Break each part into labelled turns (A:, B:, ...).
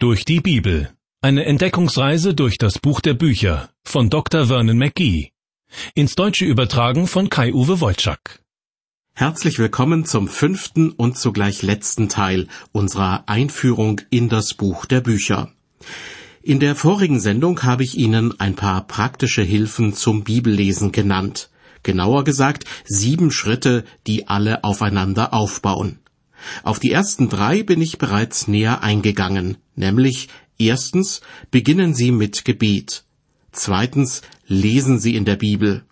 A: Durch die Bibel. Eine Entdeckungsreise durch das Buch der Bücher von Dr. Vernon McGee. Ins Deutsche übertragen von Kai-Uwe Wolczak.
B: Herzlich willkommen zum fünften und zugleich letzten Teil unserer Einführung in das Buch der Bücher. In der vorigen Sendung habe ich Ihnen ein paar praktische Hilfen zum Bibellesen genannt. Genauer gesagt sieben Schritte, die alle aufeinander aufbauen. Auf die ersten drei bin ich bereits näher eingegangen, nämlich erstens beginnen Sie mit Gebet, zweitens lesen Sie in der Bibel.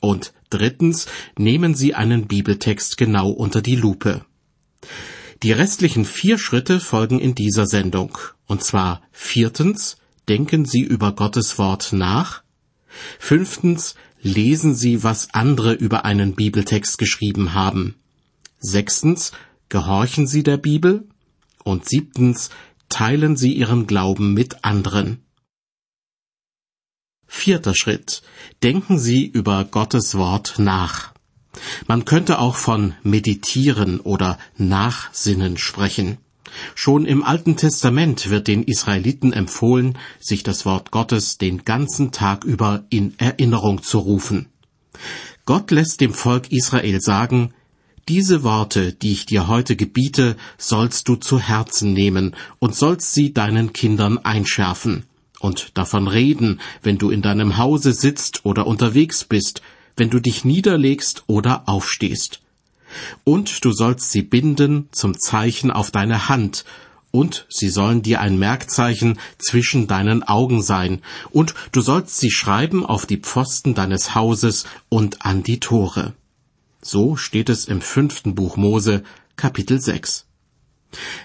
B: Und drittens nehmen Sie einen Bibeltext genau unter die Lupe. Die restlichen vier Schritte folgen in dieser Sendung, und zwar viertens denken Sie über Gottes Wort nach, fünftens lesen Sie, was andere über einen Bibeltext geschrieben haben, sechstens gehorchen Sie der Bibel. Und siebtens teilen Sie Ihren Glauben mit anderen. Vierter Schritt. Denken Sie über Gottes Wort nach. Man könnte auch von meditieren oder nachsinnen sprechen. Schon im Alten Testament wird den Israeliten empfohlen, sich das Wort Gottes den ganzen Tag über in Erinnerung zu rufen. Gott lässt dem Volk Israel sagen, diese Worte, die ich dir heute gebiete, sollst du zu Herzen nehmen und sollst sie deinen Kindern einschärfen und davon reden, wenn du in deinem Hause sitzt oder unterwegs bist, wenn du dich niederlegst oder aufstehst. Und du sollst sie binden zum Zeichen auf deine Hand, und sie sollen dir ein Merkzeichen zwischen deinen Augen sein, und du sollst sie schreiben auf die Pfosten deines Hauses und an die Tore. So steht es im fünften Buch Mose, Kapitel 6.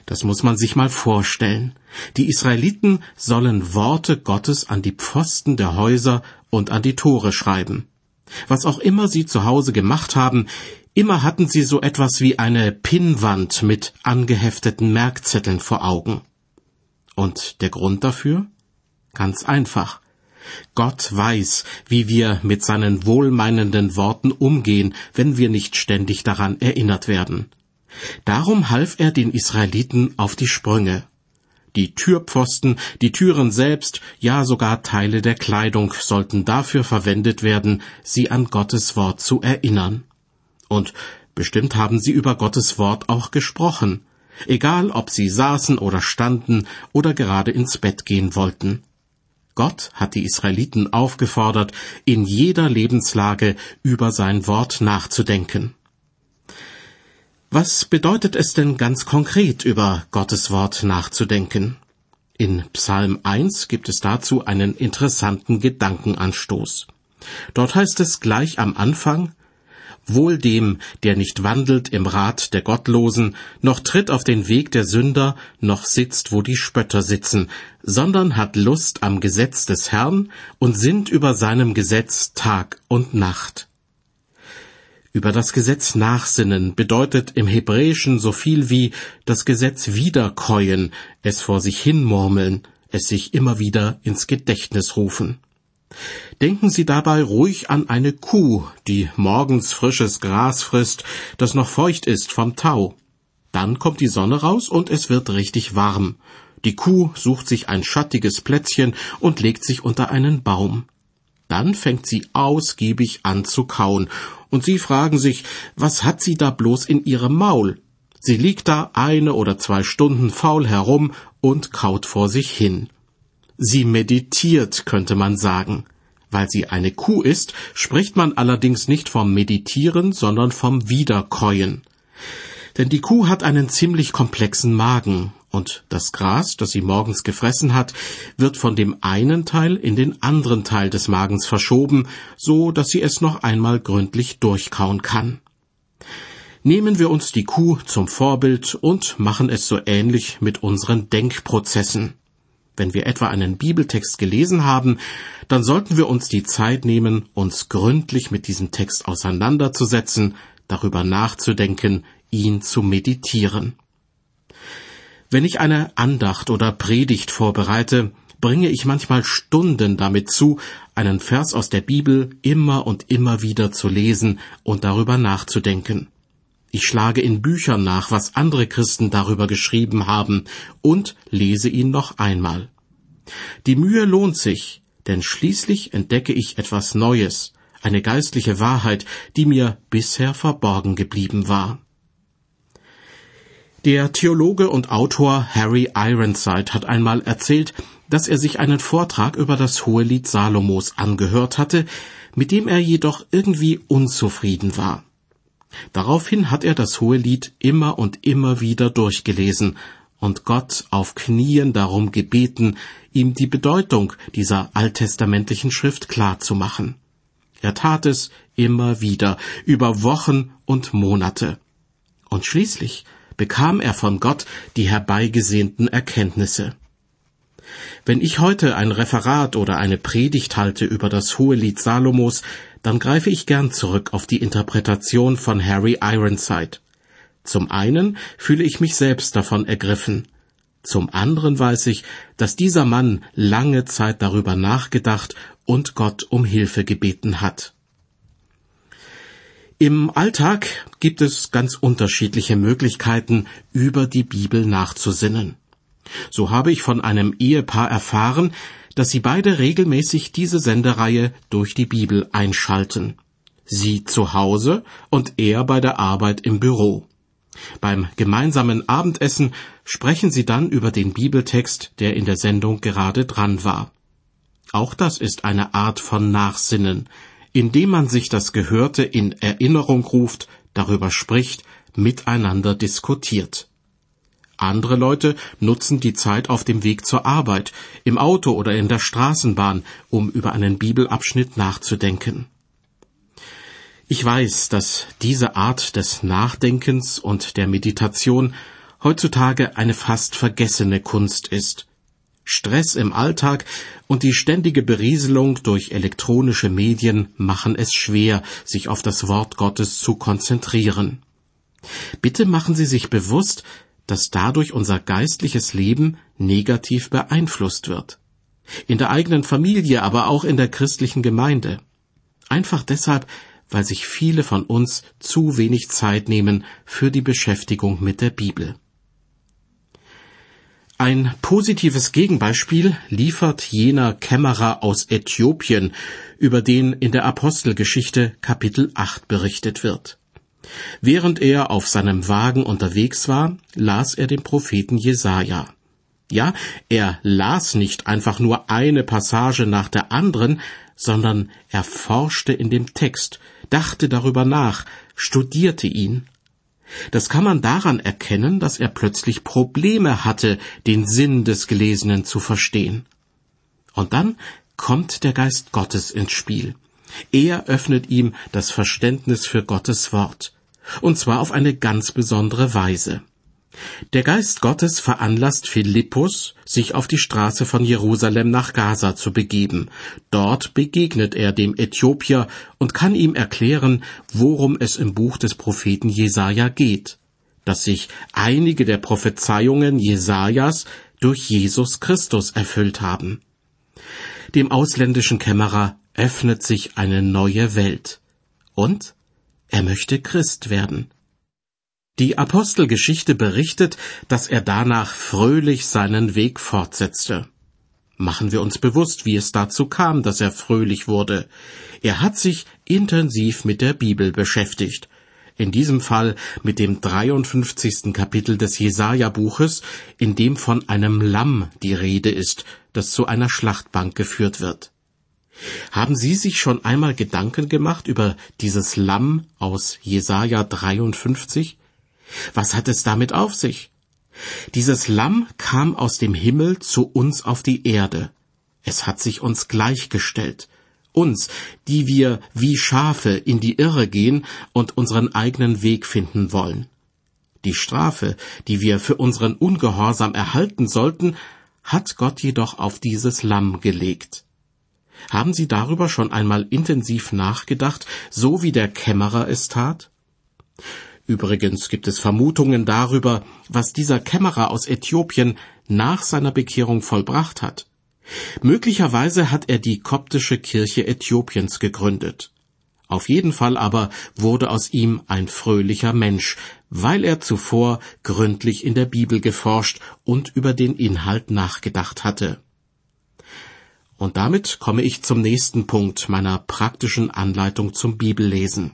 B: Das muss man sich mal vorstellen. Die Israeliten sollen Worte Gottes an die Pfosten der Häuser und an die Tore schreiben. Was auch immer sie zu Hause gemacht haben, immer hatten sie so etwas wie eine Pinnwand mit angehefteten Merkzetteln vor Augen. Und der Grund dafür? Ganz einfach. Gott weiß, wie wir mit seinen wohlmeinenden Worten umgehen, wenn wir nicht ständig daran erinnert werden. Darum half er den Israeliten auf die Sprünge. Die Türpfosten, die Türen selbst, ja sogar Teile der Kleidung sollten dafür verwendet werden, sie an Gottes Wort zu erinnern. Und bestimmt haben sie über Gottes Wort auch gesprochen, egal ob sie saßen oder standen oder gerade ins Bett gehen wollten. Gott hat die Israeliten aufgefordert, in jeder Lebenslage über sein Wort nachzudenken. Was bedeutet es denn ganz konkret, über Gottes Wort nachzudenken? In Psalm 1 gibt es dazu einen interessanten Gedankenanstoß. Dort heißt es gleich am Anfang, Wohl dem, der nicht wandelt im Rat der Gottlosen, noch tritt auf den Weg der Sünder, noch sitzt, wo die Spötter sitzen, sondern hat Lust am Gesetz des Herrn und sinnt über seinem Gesetz Tag und Nacht. Über das Gesetz nachsinnen bedeutet im Hebräischen so viel wie das Gesetz wiederkäuen, es vor sich hinmurmeln, es sich immer wieder ins Gedächtnis rufen. Denken Sie dabei ruhig an eine Kuh, die morgens frisches Gras frisst, das noch feucht ist vom Tau. Dann kommt die Sonne raus und es wird richtig warm. Die Kuh sucht sich ein schattiges Plätzchen und legt sich unter einen Baum. Dann fängt sie ausgiebig an zu kauen, und Sie fragen sich, was hat sie da bloß in ihrem Maul? Sie liegt da eine oder zwei Stunden faul herum und kaut vor sich hin. Sie meditiert, könnte man sagen. Weil sie eine Kuh ist, spricht man allerdings nicht vom Meditieren, sondern vom Wiederkäuen. Denn die Kuh hat einen ziemlich komplexen Magen, und das Gras, das sie morgens gefressen hat, wird von dem einen Teil in den anderen Teil des Magens verschoben, so dass sie es noch einmal gründlich durchkauen kann. Nehmen wir uns die Kuh zum Vorbild und machen es so ähnlich mit unseren Denkprozessen. Wenn wir etwa einen Bibeltext gelesen haben, dann sollten wir uns die Zeit nehmen, uns gründlich mit diesem Text auseinanderzusetzen, darüber nachzudenken, ihn zu meditieren. Wenn ich eine Andacht oder Predigt vorbereite, bringe ich manchmal Stunden damit zu, einen Vers aus der Bibel immer und immer wieder zu lesen und darüber nachzudenken. Ich schlage in Büchern nach, was andere Christen darüber geschrieben haben, und lese ihn noch einmal. Die Mühe lohnt sich, denn schließlich entdecke ich etwas Neues, eine geistliche Wahrheit, die mir bisher verborgen geblieben war. Der Theologe und Autor Harry Ironside hat einmal erzählt, dass er sich einen Vortrag über das Hohelied Salomos angehört hatte, mit dem er jedoch irgendwie unzufrieden war. Daraufhin hat er das Hohelied immer und immer wieder durchgelesen und Gott auf Knien darum gebeten, ihm die Bedeutung dieser alttestamentlichen Schrift klar zu machen. Er tat es immer wieder, über Wochen und Monate. Und schließlich bekam er von Gott die herbeigesehnten Erkenntnisse. Wenn ich heute ein Referat oder eine Predigt halte über das Hohelied Salomos, dann greife ich gern zurück auf die Interpretation von Harry Ironside. Zum einen fühle ich mich selbst davon ergriffen. Zum anderen weiß ich, dass dieser Mann lange Zeit darüber nachgedacht und Gott um Hilfe gebeten hat. Im Alltag gibt es ganz unterschiedliche Möglichkeiten, über die Bibel nachzusinnen. So habe ich von einem Ehepaar erfahren, dass sie beide regelmäßig diese Sendereihe durch die Bibel einschalten. Sie zu Hause und er bei der Arbeit im Büro. Beim gemeinsamen Abendessen sprechen sie dann über den Bibeltext, der in der Sendung gerade dran war. Auch das ist eine Art von Nachsinnen, indem man sich das Gehörte in Erinnerung ruft, darüber spricht, miteinander diskutiert. Andere Leute nutzen die Zeit auf dem Weg zur Arbeit, im Auto oder in der Straßenbahn, um über einen Bibelabschnitt nachzudenken. Ich weiß, dass diese Art des Nachdenkens und der Meditation heutzutage eine fast vergessene Kunst ist. Stress im Alltag und die ständige Berieselung durch elektronische Medien machen es schwer, sich auf das Wort Gottes zu konzentrieren. Bitte machen Sie sich bewusst, dass dadurch unser geistliches Leben negativ beeinflusst wird. In der eigenen Familie, aber auch in der christlichen Gemeinde. Einfach deshalb, weil sich viele von uns zu wenig Zeit nehmen für die Beschäftigung mit der Bibel. Ein positives Gegenbeispiel liefert jener Kämmerer aus Äthiopien, über den in der Apostelgeschichte Kapitel 8 berichtet wird. Während er auf seinem Wagen unterwegs war, las er den Propheten Jesaja. Ja, er las nicht einfach nur eine Passage nach der anderen, sondern er forschte in dem Text, dachte darüber nach, studierte ihn. Das kann man daran erkennen, dass er plötzlich Probleme hatte, den Sinn des Gelesenen zu verstehen. Und dann kommt der Geist Gottes ins Spiel. Er öffnet ihm das Verständnis für Gottes Wort und zwar auf eine ganz besondere Weise. Der Geist Gottes veranlasst Philippus, sich auf die Straße von Jerusalem nach Gaza zu begeben. Dort begegnet er dem Äthiopier und kann ihm erklären, worum es im Buch des Propheten Jesaja geht, dass sich einige der Prophezeiungen Jesajas durch Jesus Christus erfüllt haben. Dem ausländischen Kämmerer öffnet sich eine neue Welt. Und er möchte Christ werden. Die Apostelgeschichte berichtet, dass er danach fröhlich seinen Weg fortsetzte. Machen wir uns bewusst, wie es dazu kam, dass er fröhlich wurde. Er hat sich intensiv mit der Bibel beschäftigt. In diesem Fall mit dem 53. Kapitel des Jesaja-Buches, in dem von einem Lamm die Rede ist, das zu einer Schlachtbank geführt wird. Haben Sie sich schon einmal Gedanken gemacht über dieses Lamm aus Jesaja 53? Was hat es damit auf sich? Dieses Lamm kam aus dem Himmel zu uns auf die Erde. Es hat sich uns gleichgestellt. Uns, die wir wie Schafe in die Irre gehen und unseren eigenen Weg finden wollen. Die Strafe, die wir für unseren Ungehorsam erhalten sollten, hat Gott jedoch auf dieses Lamm gelegt. Haben Sie darüber schon einmal intensiv nachgedacht, so wie der Kämmerer es tat? Übrigens gibt es Vermutungen darüber, was dieser Kämmerer aus Äthiopien nach seiner Bekehrung vollbracht hat. Möglicherweise hat er die koptische Kirche Äthiopiens gegründet. Auf jeden Fall aber wurde aus ihm ein fröhlicher Mensch, weil er zuvor gründlich in der Bibel geforscht und über den Inhalt nachgedacht hatte. Und damit komme ich zum nächsten Punkt meiner praktischen Anleitung zum Bibellesen.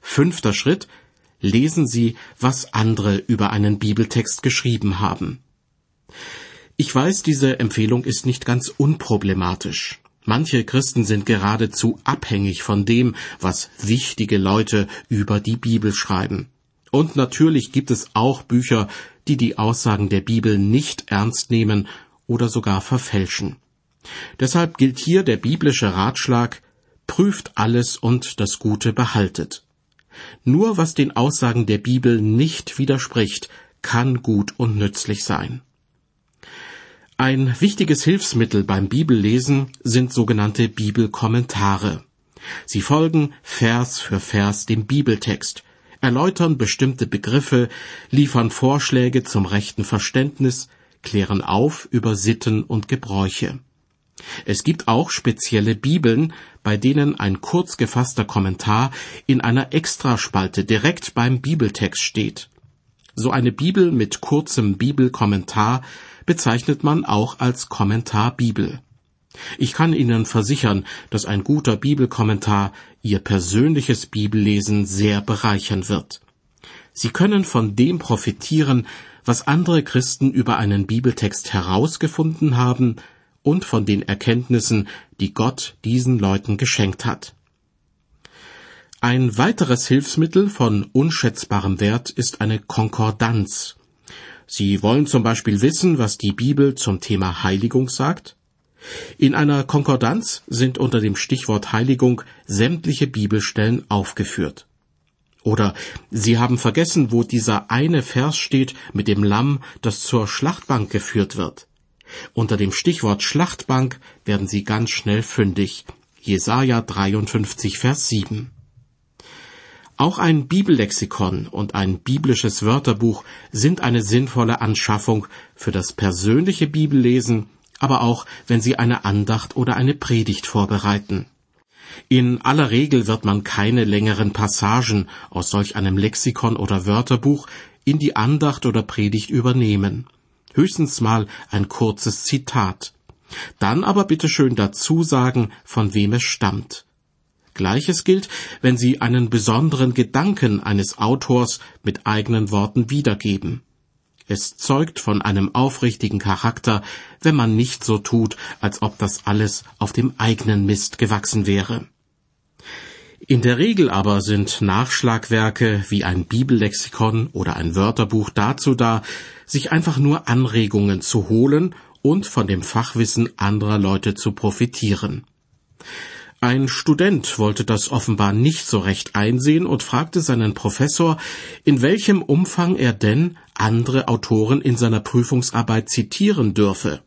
B: Fünfter Schritt. Lesen Sie, was andere über einen Bibeltext geschrieben haben. Ich weiß, diese Empfehlung ist nicht ganz unproblematisch. Manche Christen sind geradezu abhängig von dem, was wichtige Leute über die Bibel schreiben. Und natürlich gibt es auch Bücher, die die Aussagen der Bibel nicht ernst nehmen oder sogar verfälschen. Deshalb gilt hier der biblische Ratschlag, prüft alles und das Gute behaltet. Nur was den Aussagen der Bibel nicht widerspricht, kann gut und nützlich sein. Ein wichtiges Hilfsmittel beim Bibellesen sind sogenannte Bibelkommentare. Sie folgen Vers für Vers dem Bibeltext, erläutern bestimmte Begriffe, liefern Vorschläge zum rechten Verständnis, klären auf über Sitten und Gebräuche. Es gibt auch spezielle Bibeln, bei denen ein kurz gefasster Kommentar in einer Extraspalte direkt beim Bibeltext steht. So eine Bibel mit kurzem Bibelkommentar bezeichnet man auch als Kommentar Bibel. Ich kann Ihnen versichern, dass ein guter Bibelkommentar Ihr persönliches Bibellesen sehr bereichern wird. Sie können von dem profitieren, was andere Christen über einen Bibeltext herausgefunden haben und von den Erkenntnissen, die Gott diesen Leuten geschenkt hat. Ein weiteres Hilfsmittel von unschätzbarem Wert ist eine Konkordanz. Sie wollen zum Beispiel wissen, was die Bibel zum Thema Heiligung sagt? In einer Konkordanz sind unter dem Stichwort Heiligung sämtliche Bibelstellen aufgeführt. Oder Sie haben vergessen, wo dieser eine Vers steht mit dem Lamm, das zur Schlachtbank geführt wird. Unter dem Stichwort Schlachtbank werden Sie ganz schnell fündig. Jesaja 53, Vers 7. Auch ein Bibellexikon und ein biblisches Wörterbuch sind eine sinnvolle Anschaffung für das persönliche Bibellesen, aber auch wenn Sie eine Andacht oder eine Predigt vorbereiten. In aller Regel wird man keine längeren Passagen aus solch einem Lexikon oder Wörterbuch in die Andacht oder Predigt übernehmen. Höchstens mal ein kurzes Zitat. Dann aber bitte schön dazu sagen, von wem es stammt. Gleiches gilt, wenn Sie einen besonderen Gedanken eines Autors mit eigenen Worten wiedergeben. Es zeugt von einem aufrichtigen Charakter, wenn man nicht so tut, als ob das alles auf dem eigenen Mist gewachsen wäre. In der Regel aber sind Nachschlagwerke wie ein Bibellexikon oder ein Wörterbuch dazu da, sich einfach nur Anregungen zu holen und von dem Fachwissen anderer Leute zu profitieren. Ein Student wollte das offenbar nicht so recht einsehen und fragte seinen Professor, in welchem Umfang er denn andere Autoren in seiner Prüfungsarbeit zitieren dürfe.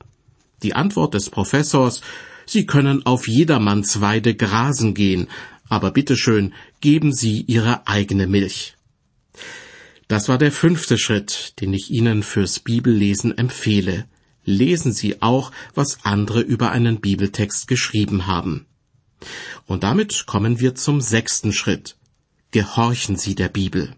B: Die Antwort des Professors Sie können auf jedermanns Weide grasen gehen, aber bitteschön, geben Sie Ihre eigene Milch. Das war der fünfte Schritt, den ich Ihnen fürs Bibellesen empfehle. Lesen Sie auch, was andere über einen Bibeltext geschrieben haben. Und damit kommen wir zum sechsten Schritt. Gehorchen Sie der Bibel.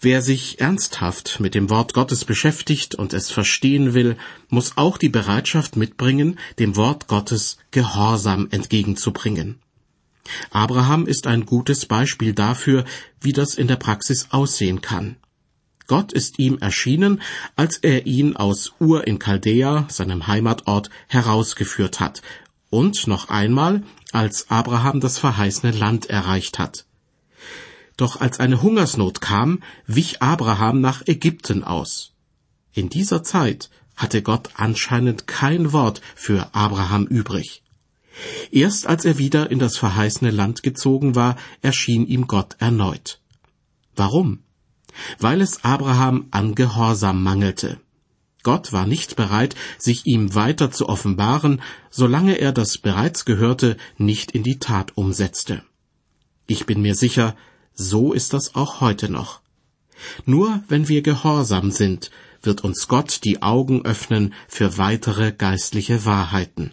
B: Wer sich ernsthaft mit dem Wort Gottes beschäftigt und es verstehen will, muss auch die Bereitschaft mitbringen, dem Wort Gottes Gehorsam entgegenzubringen. Abraham ist ein gutes Beispiel dafür, wie das in der Praxis aussehen kann. Gott ist ihm erschienen, als er ihn aus Ur in Chaldea, seinem Heimatort, herausgeführt hat, und noch einmal, als Abraham das verheißene Land erreicht hat. Doch als eine Hungersnot kam, wich Abraham nach Ägypten aus. In dieser Zeit hatte Gott anscheinend kein Wort für Abraham übrig. Erst als er wieder in das verheißene Land gezogen war, erschien ihm Gott erneut. Warum? Weil es Abraham an Gehorsam mangelte. Gott war nicht bereit, sich ihm weiter zu offenbaren, solange er das bereits Gehörte nicht in die Tat umsetzte. Ich bin mir sicher, so ist das auch heute noch. Nur wenn wir gehorsam sind, wird uns Gott die Augen öffnen für weitere geistliche Wahrheiten.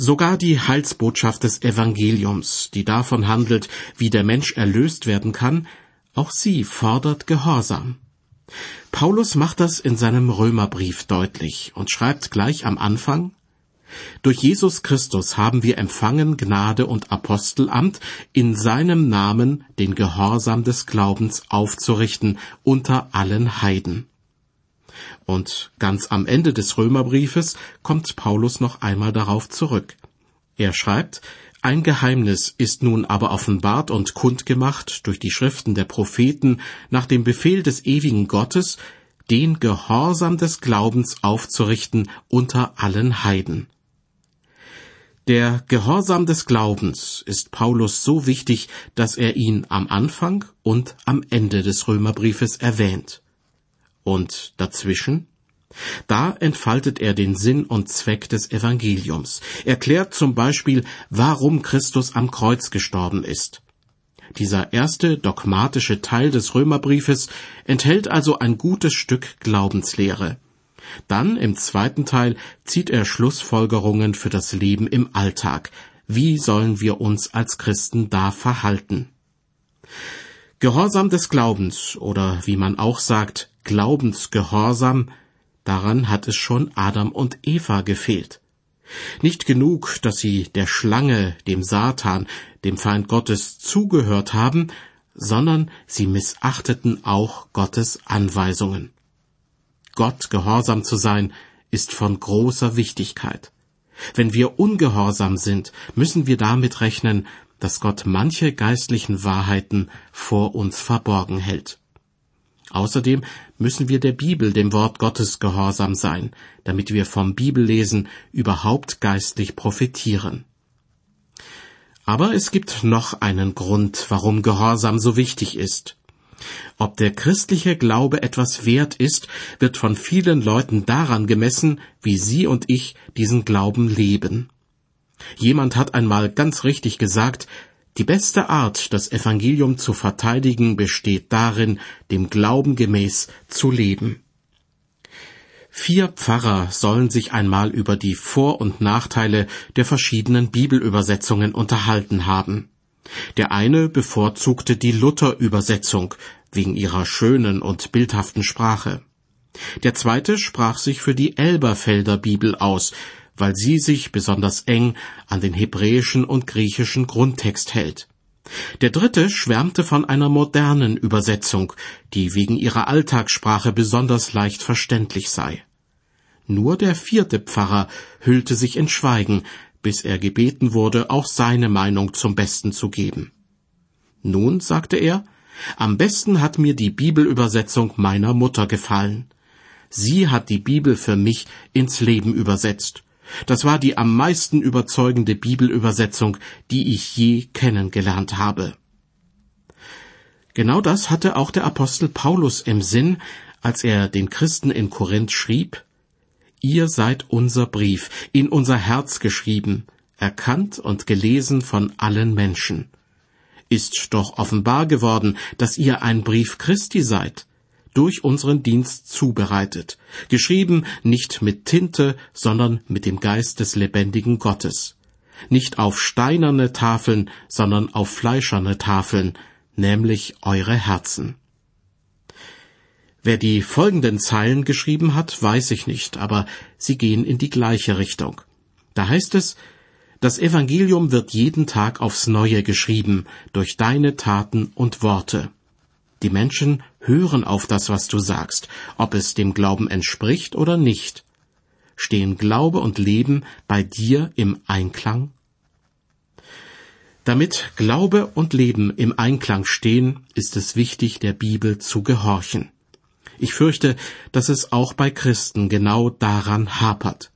B: Sogar die Heilsbotschaft des Evangeliums, die davon handelt, wie der Mensch erlöst werden kann, auch sie fordert Gehorsam. Paulus macht das in seinem Römerbrief deutlich und schreibt gleich am Anfang Durch Jesus Christus haben wir empfangen Gnade und Apostelamt, in seinem Namen den Gehorsam des Glaubens aufzurichten unter allen Heiden. Und ganz am Ende des Römerbriefes kommt Paulus noch einmal darauf zurück. Er schreibt, ein Geheimnis ist nun aber offenbart und kundgemacht durch die Schriften der Propheten nach dem Befehl des ewigen Gottes, den Gehorsam des Glaubens aufzurichten unter allen Heiden. Der Gehorsam des Glaubens ist Paulus so wichtig, dass er ihn am Anfang und am Ende des Römerbriefes erwähnt. Und dazwischen? Da entfaltet er den Sinn und Zweck des Evangeliums, erklärt zum Beispiel, warum Christus am Kreuz gestorben ist. Dieser erste dogmatische Teil des Römerbriefes enthält also ein gutes Stück Glaubenslehre. Dann im zweiten Teil zieht er Schlussfolgerungen für das Leben im Alltag. Wie sollen wir uns als Christen da verhalten? Gehorsam des Glaubens oder wie man auch sagt, Glaubensgehorsam, daran hat es schon Adam und Eva gefehlt. Nicht genug, dass sie der Schlange, dem Satan, dem Feind Gottes zugehört haben, sondern sie missachteten auch Gottes Anweisungen. Gott gehorsam zu sein, ist von großer Wichtigkeit. Wenn wir ungehorsam sind, müssen wir damit rechnen, dass Gott manche geistlichen Wahrheiten vor uns verborgen hält. Außerdem müssen wir der Bibel, dem Wort Gottes, gehorsam sein, damit wir vom Bibellesen überhaupt geistlich profitieren. Aber es gibt noch einen Grund, warum Gehorsam so wichtig ist. Ob der christliche Glaube etwas wert ist, wird von vielen Leuten daran gemessen, wie Sie und ich diesen Glauben leben. Jemand hat einmal ganz richtig gesagt, die beste Art, das Evangelium zu verteidigen, besteht darin, dem Glauben gemäß zu leben. Vier Pfarrer sollen sich einmal über die Vor- und Nachteile der verschiedenen Bibelübersetzungen unterhalten haben. Der eine bevorzugte die Luther-Übersetzung wegen ihrer schönen und bildhaften Sprache. Der zweite sprach sich für die Elberfelder Bibel aus, weil sie sich besonders eng an den hebräischen und griechischen Grundtext hält. Der dritte schwärmte von einer modernen Übersetzung, die wegen ihrer Alltagssprache besonders leicht verständlich sei. Nur der vierte Pfarrer hüllte sich in Schweigen, bis er gebeten wurde, auch seine Meinung zum Besten zu geben. Nun, sagte er, am besten hat mir die Bibelübersetzung meiner Mutter gefallen. Sie hat die Bibel für mich ins Leben übersetzt. Das war die am meisten überzeugende Bibelübersetzung, die ich je kennengelernt habe. Genau das hatte auch der Apostel Paulus im Sinn, als er den Christen in Korinth schrieb, Ihr seid unser Brief, in unser Herz geschrieben, erkannt und gelesen von allen Menschen. Ist doch offenbar geworden, dass ihr ein Brief Christi seid, durch unseren Dienst zubereitet, geschrieben nicht mit Tinte, sondern mit dem Geist des lebendigen Gottes, nicht auf steinerne Tafeln, sondern auf fleischerne Tafeln, nämlich eure Herzen. Wer die folgenden Zeilen geschrieben hat, weiß ich nicht, aber sie gehen in die gleiche Richtung. Da heißt es, das Evangelium wird jeden Tag aufs Neue geschrieben, durch deine Taten und Worte. Die Menschen hören auf das, was du sagst, ob es dem Glauben entspricht oder nicht. Stehen Glaube und Leben bei dir im Einklang? Damit Glaube und Leben im Einklang stehen, ist es wichtig, der Bibel zu gehorchen. Ich fürchte, dass es auch bei Christen genau daran hapert.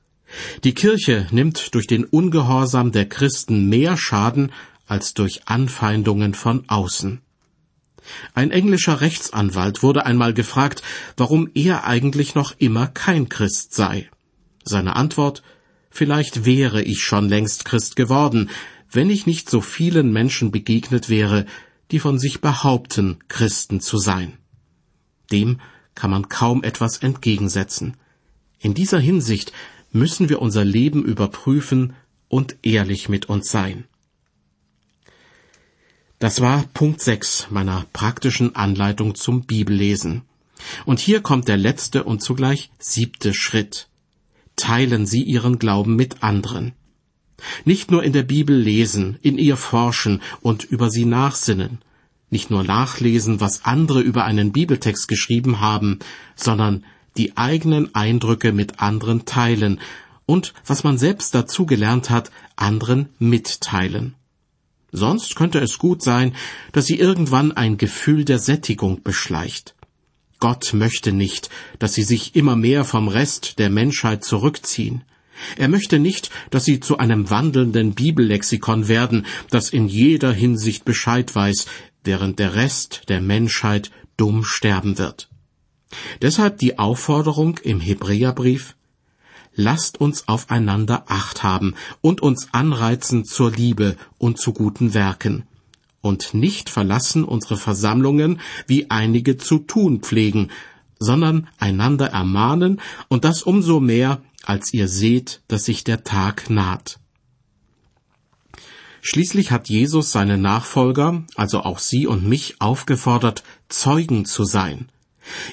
B: Die Kirche nimmt durch den Ungehorsam der Christen mehr Schaden als durch Anfeindungen von außen. Ein englischer Rechtsanwalt wurde einmal gefragt, warum er eigentlich noch immer kein Christ sei. Seine Antwort Vielleicht wäre ich schon längst Christ geworden, wenn ich nicht so vielen Menschen begegnet wäre, die von sich behaupten, Christen zu sein. Dem kann man kaum etwas entgegensetzen. In dieser Hinsicht müssen wir unser Leben überprüfen und ehrlich mit uns sein. Das war Punkt 6 meiner praktischen Anleitung zum Bibellesen. Und hier kommt der letzte und zugleich siebte Schritt. Teilen Sie Ihren Glauben mit anderen. Nicht nur in der Bibel lesen, in ihr forschen und über sie nachsinnen, nicht nur nachlesen, was andere über einen Bibeltext geschrieben haben, sondern die eigenen Eindrücke mit anderen teilen und was man selbst dazu gelernt hat, anderen mitteilen. Sonst könnte es gut sein, dass sie irgendwann ein Gefühl der Sättigung beschleicht. Gott möchte nicht, dass sie sich immer mehr vom Rest der Menschheit zurückziehen. Er möchte nicht, dass sie zu einem wandelnden Bibellexikon werden, das in jeder Hinsicht Bescheid weiß, während der Rest der Menschheit dumm sterben wird. Deshalb die Aufforderung im Hebräerbrief lasst uns aufeinander acht haben und uns anreizen zur Liebe und zu guten Werken und nicht verlassen unsere Versammlungen, wie einige zu tun pflegen, sondern einander ermahnen und das umso mehr, als ihr seht, dass sich der Tag naht. Schließlich hat Jesus seine Nachfolger, also auch Sie und mich, aufgefordert, Zeugen zu sein.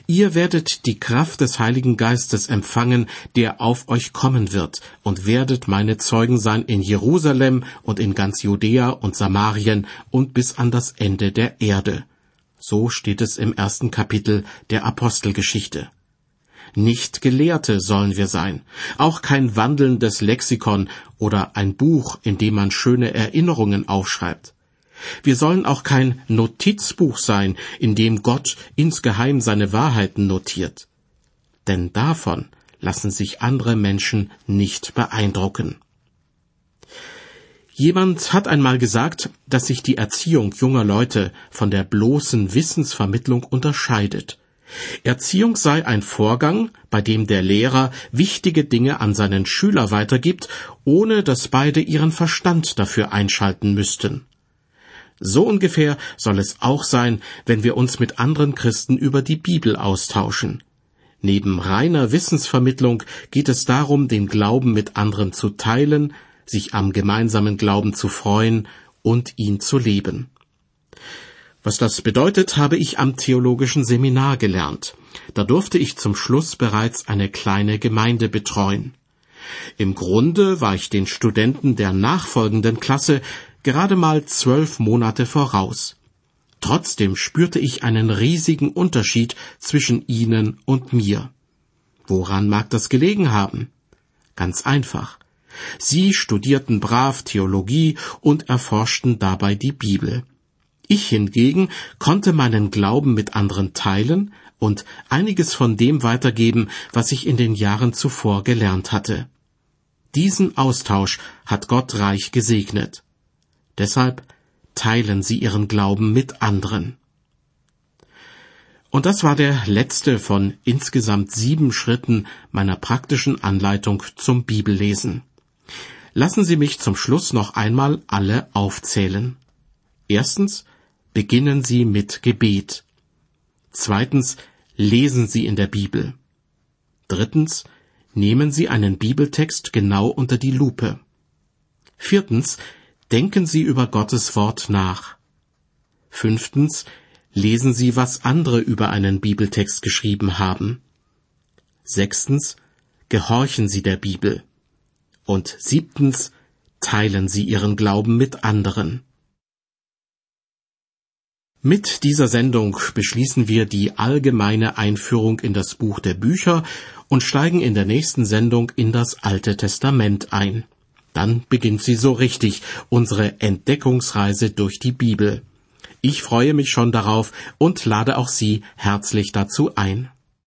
B: Ihr werdet die Kraft des Heiligen Geistes empfangen, der auf euch kommen wird, und werdet meine Zeugen sein in Jerusalem und in ganz Judäa und Samarien und bis an das Ende der Erde. So steht es im ersten Kapitel der Apostelgeschichte. Nicht Gelehrte sollen wir sein, auch kein wandelndes Lexikon oder ein Buch, in dem man schöne Erinnerungen aufschreibt. Wir sollen auch kein Notizbuch sein, in dem Gott insgeheim seine Wahrheiten notiert. Denn davon lassen sich andere Menschen nicht beeindrucken. Jemand hat einmal gesagt, dass sich die Erziehung junger Leute von der bloßen Wissensvermittlung unterscheidet. Erziehung sei ein Vorgang, bei dem der Lehrer wichtige Dinge an seinen Schüler weitergibt, ohne dass beide ihren Verstand dafür einschalten müssten. So ungefähr soll es auch sein, wenn wir uns mit anderen Christen über die Bibel austauschen. Neben reiner Wissensvermittlung geht es darum, den Glauben mit anderen zu teilen, sich am gemeinsamen Glauben zu freuen und ihn zu leben. Was das bedeutet, habe ich am theologischen Seminar gelernt. Da durfte ich zum Schluss bereits eine kleine Gemeinde betreuen. Im Grunde war ich den Studenten der nachfolgenden Klasse gerade mal zwölf Monate voraus. Trotzdem spürte ich einen riesigen Unterschied zwischen ihnen und mir. Woran mag das gelegen haben? Ganz einfach. Sie studierten brav Theologie und erforschten dabei die Bibel. Ich hingegen konnte meinen Glauben mit anderen teilen und einiges von dem weitergeben, was ich in den Jahren zuvor gelernt hatte. Diesen Austausch hat Gott reich gesegnet. Deshalb teilen Sie Ihren Glauben mit anderen. Und das war der letzte von insgesamt sieben Schritten meiner praktischen Anleitung zum Bibellesen. Lassen Sie mich zum Schluss noch einmal alle aufzählen. Erstens, beginnen Sie mit Gebet. Zweitens, lesen Sie in der Bibel. Drittens, nehmen Sie einen Bibeltext genau unter die Lupe. Viertens, Denken Sie über Gottes Wort nach. Fünftens, lesen Sie, was andere über einen Bibeltext geschrieben haben. Sechstens, gehorchen Sie der Bibel. Und siebtens, teilen Sie Ihren Glauben mit anderen. Mit dieser Sendung beschließen wir die allgemeine Einführung in das Buch der Bücher und steigen in der nächsten Sendung in das Alte Testament ein. Dann beginnt sie so richtig, unsere Entdeckungsreise durch die Bibel. Ich freue mich schon darauf und lade auch Sie herzlich dazu ein.